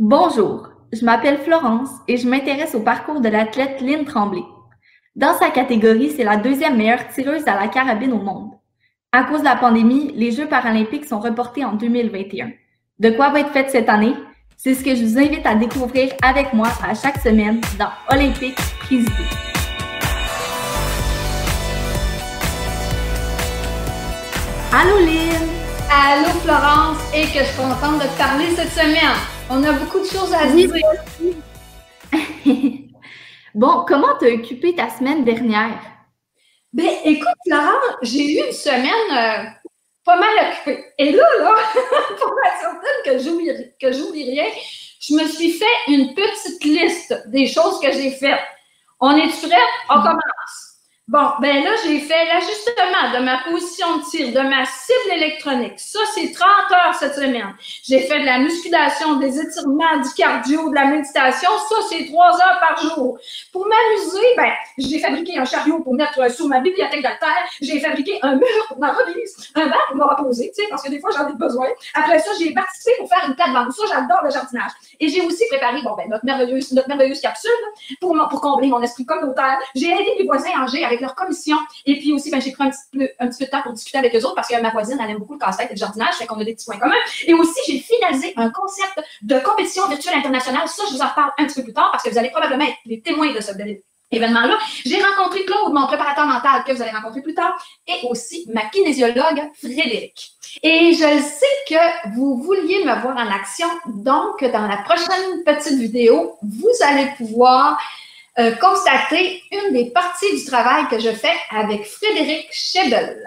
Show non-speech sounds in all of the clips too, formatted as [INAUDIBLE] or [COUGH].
Bonjour, je m'appelle Florence et je m'intéresse au parcours de l'athlète Lynn Tremblay. Dans sa catégorie, c'est la deuxième meilleure tireuse à la carabine au monde. À cause de la pandémie, les Jeux paralympiques sont reportés en 2021. De quoi va être fait cette année? C'est ce que je vous invite à découvrir avec moi à chaque semaine dans Olympique Présidé. Allô Lynn! Allô Florence, et que je suis contente de te parler cette semaine. On a beaucoup de choses à dire. [LAUGHS] bon, comment t'as occupé ta semaine dernière? Ben, écoute, Florence, j'ai eu une semaine euh, pas mal occupée. Et là, là, [LAUGHS] pour être certaine que j'oublie rien, je me suis fait une petite liste des choses que j'ai faites. On est prêts? On commence. Bon, ben là, j'ai fait l'ajustement de ma position de tir, de ma cible électronique. Ça, c'est 30 heures cette semaine. J'ai fait de la musculation, des étirements, du cardio, de la méditation. Ça, c'est 3 heures par jour. Pour m'amuser, ben, j'ai fabriqué un chariot pour mettre sur ma bibliothèque d'altère. J'ai fabriqué un mur pour ma remise, un banc pour me reposer, tu sais, parce que des fois, j'en ai besoin. Après ça, j'ai participé pour faire une plate-bande. Ça, j'adore le jardinage. Et j'ai aussi préparé, bon, ben, notre merveilleuse, notre merveilleuse capsule pour, pour combler mon esprit communautaire. J'ai aidé mes voisins à Angers avec leur commission. Et puis aussi, ben, j'ai pris un petit, peu, un petit peu de temps pour discuter avec eux autres parce que ma voisine, elle aime beaucoup le casse-tête et le jardinage, fait qu'on a des petits points communs. Et aussi, j'ai finalisé un concept de compétition virtuelle internationale. Ça, je vous en reparle un petit peu plus tard parce que vous allez probablement être les témoins de ce événement-là. J'ai rencontré Claude, mon préparateur mental, que vous allez rencontrer plus tard, et aussi ma kinésiologue Frédéric. Et je sais que vous vouliez me voir en action, donc dans la prochaine petite vidéo, vous allez pouvoir euh, constater une des parties du travail que je fais avec Frédéric Schebel.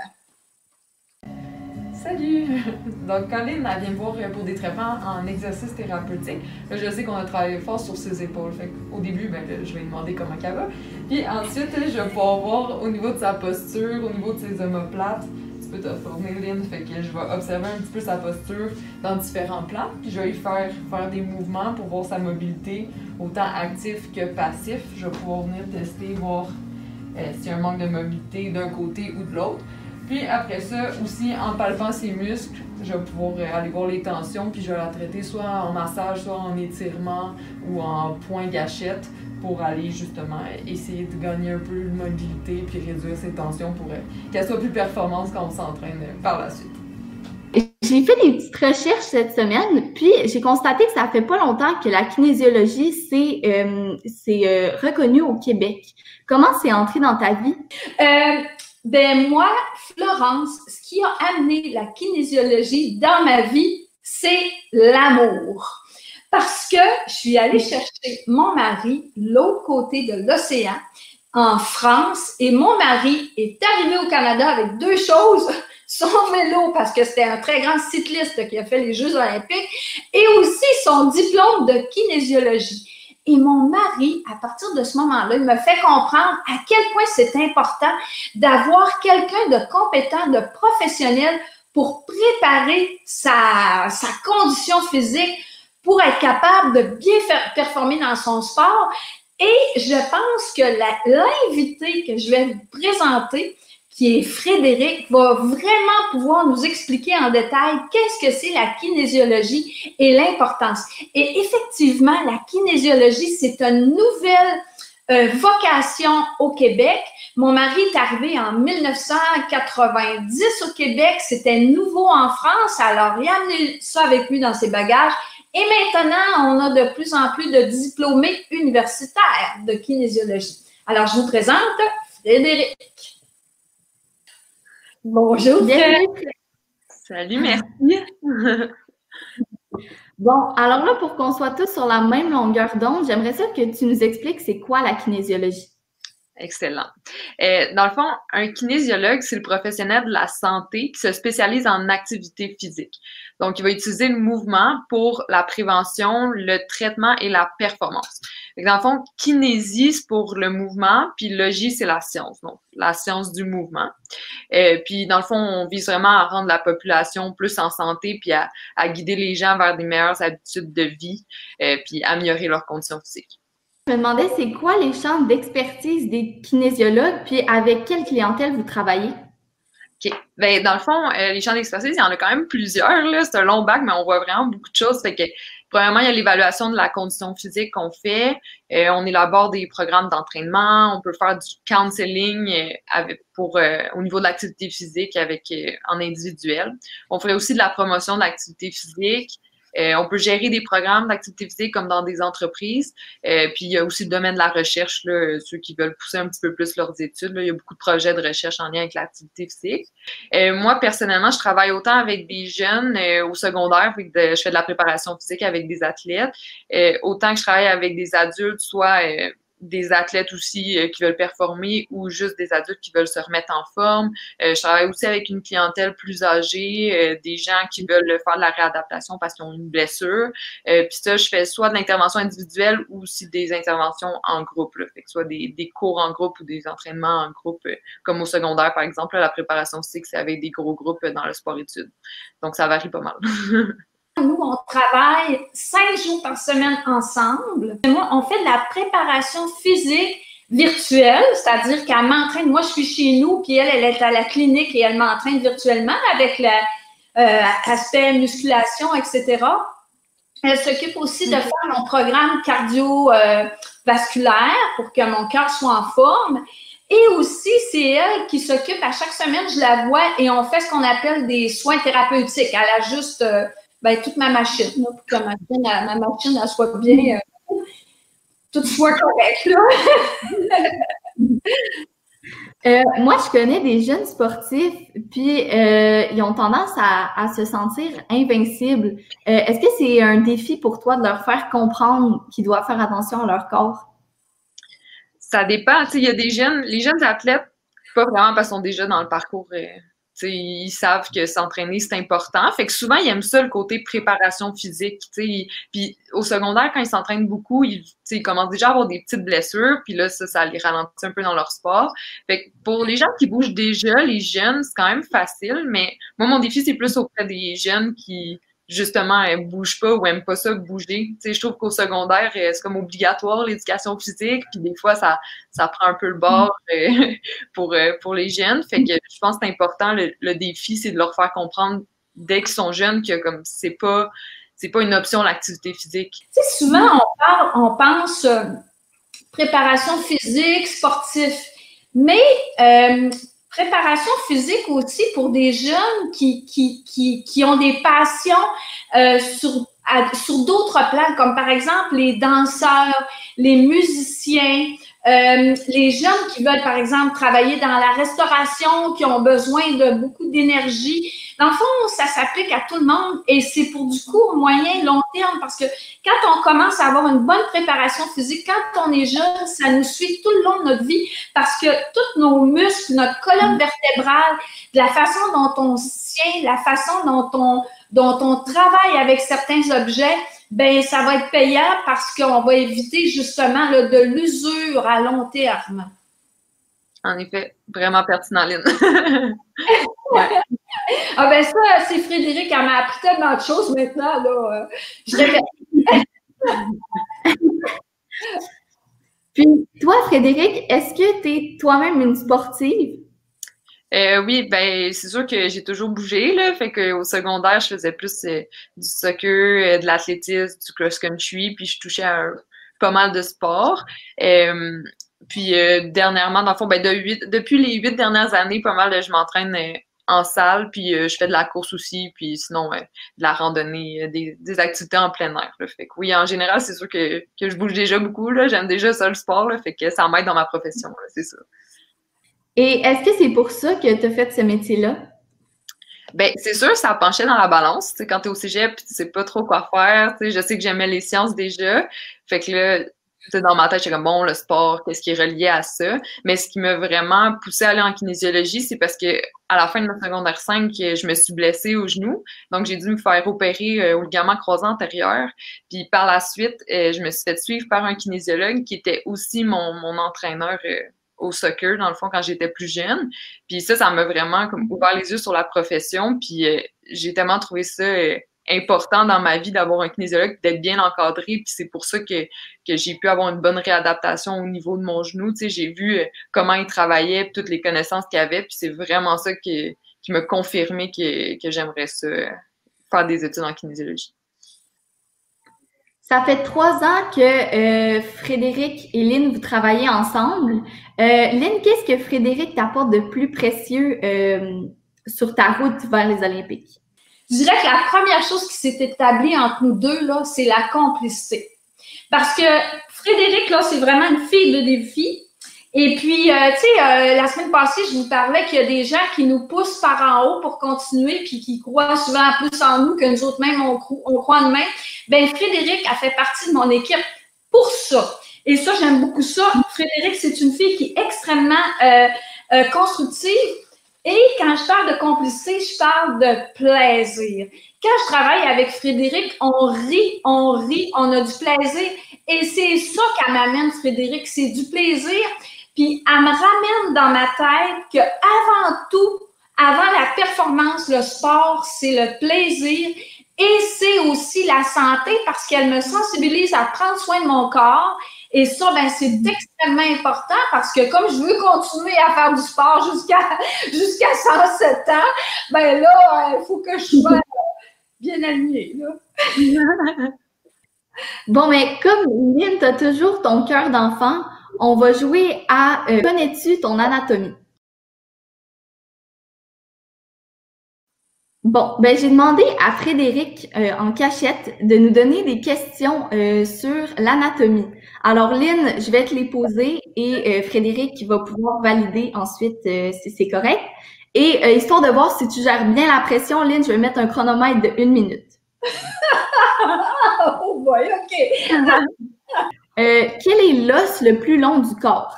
Salut! [LAUGHS] Donc, quand Lynn vient me voir pour des traitements en exercice thérapeutique, je sais qu'on a travaillé fort sur ses épaules. Au début, ben, je vais lui demander comment elle va. Puis ensuite, je vais pouvoir voir au niveau de sa posture, au niveau de ses omoplates, peu fait que je vais observer un petit peu sa posture dans différents plans, puis je vais lui faire faire des mouvements pour voir sa mobilité, autant actif que passif. Je vais pouvoir venir tester, voir euh, s'il y a un manque de mobilité d'un côté ou de l'autre. Puis après ça, aussi en palpant ses muscles, je vais pouvoir euh, aller voir les tensions, puis je vais la traiter soit en massage, soit en étirement ou en point gâchette pour aller justement essayer de gagner un peu de mobilité puis réduire ses tensions pour euh, qu'elle soit plus performante quand on s'entraîne euh, par la suite. J'ai fait des petites recherches cette semaine, puis j'ai constaté que ça fait pas longtemps que la kinésiologie c'est euh, reconnu au Québec. Comment c'est entré dans ta vie? Ben moi, Florence, ce qui a amené la kinésiologie dans ma vie, c'est l'amour parce que je suis allée chercher mon mari l'autre côté de l'océan en France et mon mari est arrivé au Canada avec deux choses. [LAUGHS] Son vélo, parce que c'était un très grand cycliste qui a fait les Jeux olympiques, et aussi son diplôme de kinésiologie. Et mon mari, à partir de ce moment-là, il me fait comprendre à quel point c'est important d'avoir quelqu'un de compétent, de professionnel pour préparer sa, condition physique pour être capable de bien performer dans son sport. Et je pense que l'invité que je vais vous présenter, qui est Frédéric, va vraiment pouvoir nous expliquer en détail qu'est-ce que c'est la kinésiologie et l'importance. Et effectivement, la kinésiologie, c'est une nouvelle euh, vocation au Québec. Mon mari est arrivé en 1990 au Québec. C'était nouveau en France. Alors, il a amené ça avec lui dans ses bagages. Et maintenant, on a de plus en plus de diplômés universitaires de kinésiologie. Alors, je vous présente Frédéric. Bonjour. Bienvenue. Salut, merci. [LAUGHS] Bon, alors là, pour qu'on soit tous sur la même longueur d'onde, j'aimerais ça que tu nous expliques c'est quoi la kinésiologie. Excellent. Euh, dans le fond, un kinésiologue, c'est le professionnel de la santé qui se spécialise en activité physique. Donc, il va utiliser le mouvement pour la prévention, le traitement et la performance. dans le fond, kinésie, c'est pour le mouvement, puis logie, c'est la science, donc la science du mouvement. Euh, puis, dans le fond, on vise vraiment à rendre la population plus en santé, puis à, guider les gens vers des meilleures habitudes de vie, euh, puis améliorer leurs conditions physiques. Je me demandais, c'est quoi les champs d'expertise des kinésiologues, puis avec quelle clientèle vous travaillez? OK. Ben, dans le fond, euh, les champs d'expertise, il y en a quand même plusieurs. C'est un long bac, mais on voit vraiment beaucoup de choses. Fait que Premièrement, il y a l'évaluation de la condition physique qu'on fait. Euh, on élabore des programmes d'entraînement. On peut faire du counseling euh, pour, euh, au niveau de l'activité physique avec, en individuel. On fait aussi de la promotion de l'activité physique. Euh, on peut gérer des programmes d'activité physique comme dans des entreprises. Euh, puis il y a aussi le domaine de la recherche, là, ceux qui veulent pousser un petit peu plus leurs études. Il y a beaucoup de projets de recherche en lien avec l'activité physique. Euh, moi, personnellement, je travaille autant avec des jeunes au secondaire, puis je fais de la préparation physique avec des athlètes, autant que je travaille avec des adultes, soit des athlètes aussi euh, qui veulent performer ou juste des adultes qui veulent se remettre en forme. Euh, je travaille aussi avec une clientèle plus âgée, euh, des gens qui veulent faire de la réadaptation parce qu'ils ont une blessure. Puis ça, je fais soit de l'intervention individuelle ou aussi des interventions en groupe, là. fait que soit des, des, cours en groupe ou des entraînements en groupe, comme au secondaire par exemple. la préparation physique, c'est avec des gros groupes dans le sport-études. Donc ça varie pas mal. [LAUGHS] Nous, on travaille cinq jours par semaine ensemble. Moi, on fait de la préparation physique virtuelle, c'est-à-dire qu'elle m'entraîne. Moi, je suis chez nous, puis elle, elle est à la clinique et elle m'entraîne virtuellement avec l'aspect euh, musculation, etc. Elle s'occupe aussi de faire mon programme cardiovasculaire pour que mon cœur soit en forme. Et aussi, c'est elle qui s'occupe à chaque semaine, je la vois, et on fait ce qu'on appelle des soins thérapeutiques. Elle a juste euh, ben, toute ma machine, pour que ma machine, ma machine elle soit bien, euh, toute soit correcte. [LAUGHS] Euh, moi, je connais des jeunes sportifs, puis euh, ils ont tendance à, à se sentir invincibles. Est-ce que c'est un défi pour toi de leur faire comprendre qu'ils doivent faire attention à leur corps? Ça dépend. Il y a des jeunes, les jeunes athlètes, pas vraiment parce qu'ils sont déjà dans le parcours ils savent que s'entraîner, c'est important. Fait que souvent, ils aiment ça, le côté préparation physique. Puis au secondaire, quand ils s'entraînent beaucoup, ils, ils, commencent déjà à avoir des petites blessures. Puis là, ça, ça les ralentit un peu dans leur sport. Fait que pour les gens qui bougent déjà, les jeunes, c'est quand même facile. Mais moi, mon défi, c'est plus auprès des jeunes qui justement, elle bouge pas ou aime pas ça bouger. Tu sais, je trouve qu'au secondaire, euh, c'est comme obligatoire l'éducation physique, puis des fois, ça, ça prend un peu le bord euh, [LAUGHS] pour, euh, pour les jeunes. Fait que je pense que c'est important, le, défi, c'est de leur faire comprendre dès qu'ils sont jeunes que comme c'est pas c'est pas une option l'activité physique. Tu sais, souvent on parle, on pense préparation physique, sportif, mais préparation physique aussi pour des jeunes qui, qui, qui, qui ont des passions euh, sur, sur d'autres plans, comme par exemple les danseurs, les musiciens, euh, les jeunes qui veulent, par exemple, travailler dans la restauration, qui ont besoin de beaucoup d'énergie. Dans le fond, ça s'applique à tout le monde et c'est pour du court, moyen, long terme parce que quand on commence à avoir une bonne préparation physique, quand on est jeune, ça nous suit tout le long de notre vie parce que tous nos muscles, notre colonne vertébrale, la façon dont on se tient, la façon dont on, dont on travaille avec certains objets, ben ça va être payant parce qu'on va éviter justement de l'usure à long terme. En effet, vraiment pertinent, Lynn. [LAUGHS] Ah ben ça, c'est Frédéric, elle m'a appris tellement de choses maintenant. Là. Je [LAUGHS] Puis toi, Frédéric, est-ce que tu es toi-même une sportive? Euh, oui, ben c'est sûr que j'ai toujours bougé là, fait que au secondaire je faisais plus euh, du soccer, euh, de l'athlétisme, du cross country, puis je touchais à pas mal de sports. puis dernièrement, dans le fond, ben de depuis les huit dernières années, pas mal, je m'entraîne en salle, puis je fais de la course aussi, puis sinon de la randonnée, des, activités en plein air. Fait que oui, en général, c'est sûr que, que je bouge déjà beaucoup. Là, j'aime déjà ça le sport, là, fait que ça m'aide dans ma profession, c'est ça. Et est-ce que c'est pour ça que tu as fait ce métier-là? Ben, c'est sûr, ça penchait dans la balance. quand tu es au cégep, tu sais pas trop quoi faire. Je sais que j'aimais les sciences déjà. Fait que là, dans ma tête, j'étais comme bon, le sport, qu'est-ce qui est relié à ça? Mais ce qui m'a vraiment poussé à aller en kinésiologie, c'est parce que à la fin de ma secondaire 5, je me suis blessée au genou. Donc, j'ai dû me faire opérer euh, au ligament croisé antérieur. Puis par la suite, euh, je me suis fait suivre par un kinésiologue qui était aussi mon, mon entraîneur euh, au soccer, dans le fond, quand j'étais plus jeune. Puis ça, ça m'a vraiment comme, ouvert les yeux sur la profession. Puis euh, j'ai tellement trouvé ça euh, important dans ma vie d'avoir un kinésiologue, d'être bien encadré. Puis c'est pour ça que, que j'ai pu avoir une bonne réadaptation au niveau de mon genou. Tu sais, j'ai vu euh, comment il travaillait, toutes les connaissances qu'il avait. Puis c'est vraiment ça qui, qui m'a confirmé que, que j'aimerais faire des études en kinésiologie. Ça fait trois ans que euh, Frédéric et Lynn, vous travaillez ensemble. Euh, Lynn, qu'est-ce que Frédéric t'apporte de plus précieux euh, sur ta route vers les Olympiques? Je dirais que la première chose qui s'est établie entre nous deux, là, c'est la complicité. Parce que Frédéric, là, c'est vraiment une fille de défi. Et puis, euh, tu sais, euh, la semaine passée, je vous parlais qu'il y a des gens qui nous poussent par en haut pour continuer, puis qui croient souvent plus en nous que nous autres même, on, on croit en nous-mêmes. Ben, Frédéric a fait partie de mon équipe pour ça. Et ça, j'aime beaucoup ça. Frédéric, c'est une fille qui est extrêmement euh, euh, constructive. Et quand je parle de complicité, je parle de plaisir. Quand je travaille avec Frédéric, on rit, on rit, on a du plaisir. Et c'est ça qu'elle m'amène, Frédéric, c'est du plaisir. Puis elle me ramène dans ma tête que avant tout, avant la performance, le sport, c'est le plaisir et c'est aussi la santé parce qu'elle me sensibilise à prendre soin de mon corps. Et ça, ben, c'est extrêmement important parce que comme je veux continuer à faire du sport jusqu'à [LAUGHS] jusqu'à 107 ans, ben là, il faut que je sois [LAUGHS] bien alignée. [LAUGHS] bon, mais comme Lynn, tu as toujours ton cœur d'enfant, on va jouer à euh, Connais-tu ton anatomie? Bon, ben j'ai demandé à Frédéric euh, en cachette de nous donner des questions euh, sur l'anatomie. Alors Lynn, je vais te les poser et Frédéric va pouvoir valider ensuite si c'est correct. Et histoire de voir si tu gères bien la pression, Lynn, je vais mettre un chronomètre de une minute. [LAUGHS] oh boy, ok. [LAUGHS] Euh, quel est l'os le plus long du corps?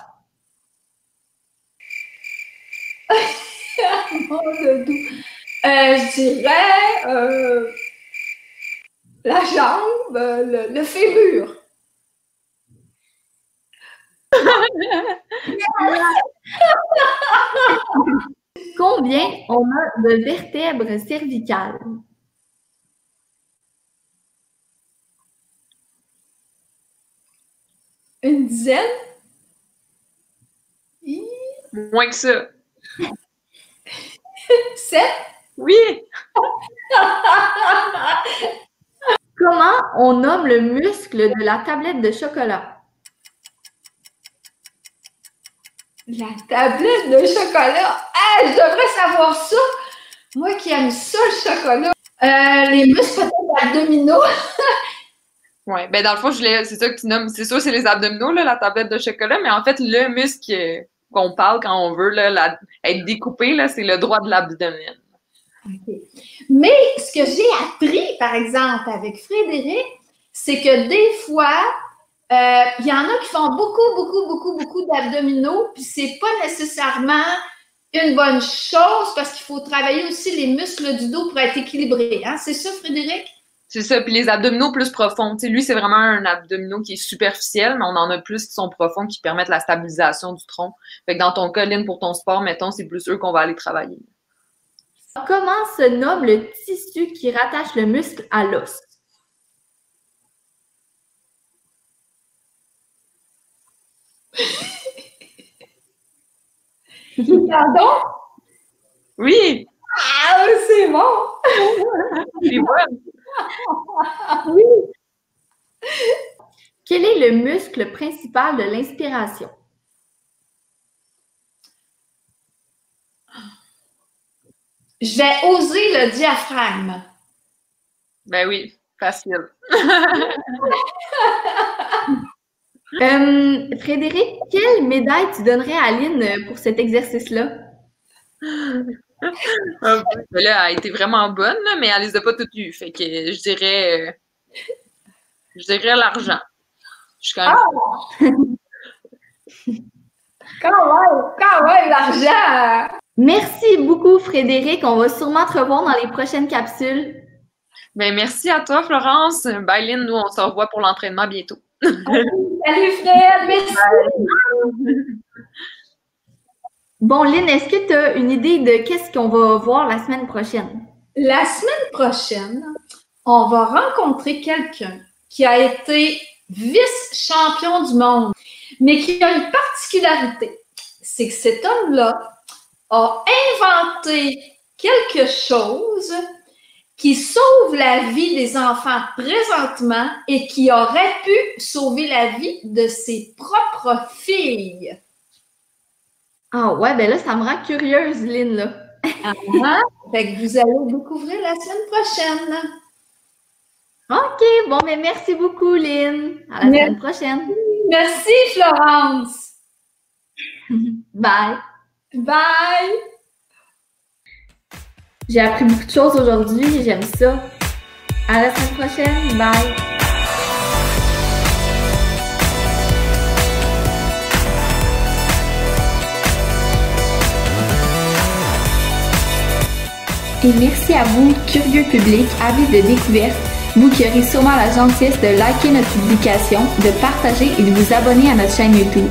[LAUGHS] euh, je dirais euh, la jambe, le, le fémur. [LAUGHS] Combien on a de vertèbres cervicales? Une dizaine? Moins que ça. [LAUGHS] Sept? Oui! [LAUGHS] Comment on nomme le muscle de la tablette de chocolat? La tablette de chocolat? Ah, je devrais savoir ça! Moi qui aime ça, le chocolat. Euh, les muscles abdominaux. [LAUGHS] Oui, ben dans le fond, c'est ça que tu nommes. C'est sûr, c'est les abdominaux, là, la tablette de chocolat, mais en fait, le muscle qu'on parle quand on veut là, être découpé, c'est le droit de l'abdomen. Mais ce que j'ai appris, par exemple, avec Frédéric, c'est que des fois, euh, il y en a qui font beaucoup, beaucoup, beaucoup, beaucoup d'abdominaux, puis c'est pas nécessairement une bonne chose parce qu'il faut travailler aussi les muscles du dos pour être équilibré. Hein? C'est ça, Frédéric? C'est ça. Puis les abdominaux plus profonds. Tu sais, lui, c'est vraiment un abdominaux qui est superficiel, mais on en a plus qui sont profonds qui permettent la stabilisation du tronc. Fait que dans ton cas, Lynn, pour ton sport, mettons, c'est plus eux qu'on va aller travailler. Comment se nomme le tissu qui rattache le muscle à l'os? Pardon? Oui! Ah, c'est bon! [LAUGHS] c'est bon! Oui. Quel est le muscle principal de l'inspiration? Je vais oser le diaphragme. Ben oui, facile. [LAUGHS] Euh, Frédéric, quelle médaille tu donnerais à Aline pour cet exercice-là? Là, elle a été vraiment bonne, mais elle les a pas toutes eues. Fait que je dirais. Euh, je dirais l'argent. Je suis quand même. Ah! [LAUGHS] quand même, quand même, l'argent! Merci beaucoup, Frédéric. On va sûrement te revoir dans les prochaines capsules. Ben, merci à toi, Florence. Bye. Nous, on se revoit pour l'entraînement bientôt. Salut, Fred. Merci. [LAUGHS] [LAUGHS] Bon, Lynn, est-ce que tu as une idée de qu'est-ce qu'on va voir la semaine prochaine? La semaine prochaine, on va rencontrer quelqu'un qui a été vice-champion du monde, mais qui a une particularité. C'est que cet homme-là a inventé quelque chose qui sauve la vie des enfants présentement et qui aurait pu sauver la vie de ses propres filles. Ah ouais, ben là, ça me rend curieuse, Lynn, là. Ah, fait que vous allez découvrir la semaine prochaine. OK, bon, mais merci beaucoup, Lynn. À la semaine prochaine. Merci, Florence. [LAUGHS] Bye. Bye. J'ai appris beaucoup de choses aujourd'hui, j'aime ça. À la semaine prochaine. Bye. Et merci à vous, curieux public, avis de découverte, vous qui aurez sûrement la gentillesse de liker notre publication, de partager et de vous abonner à notre chaîne YouTube.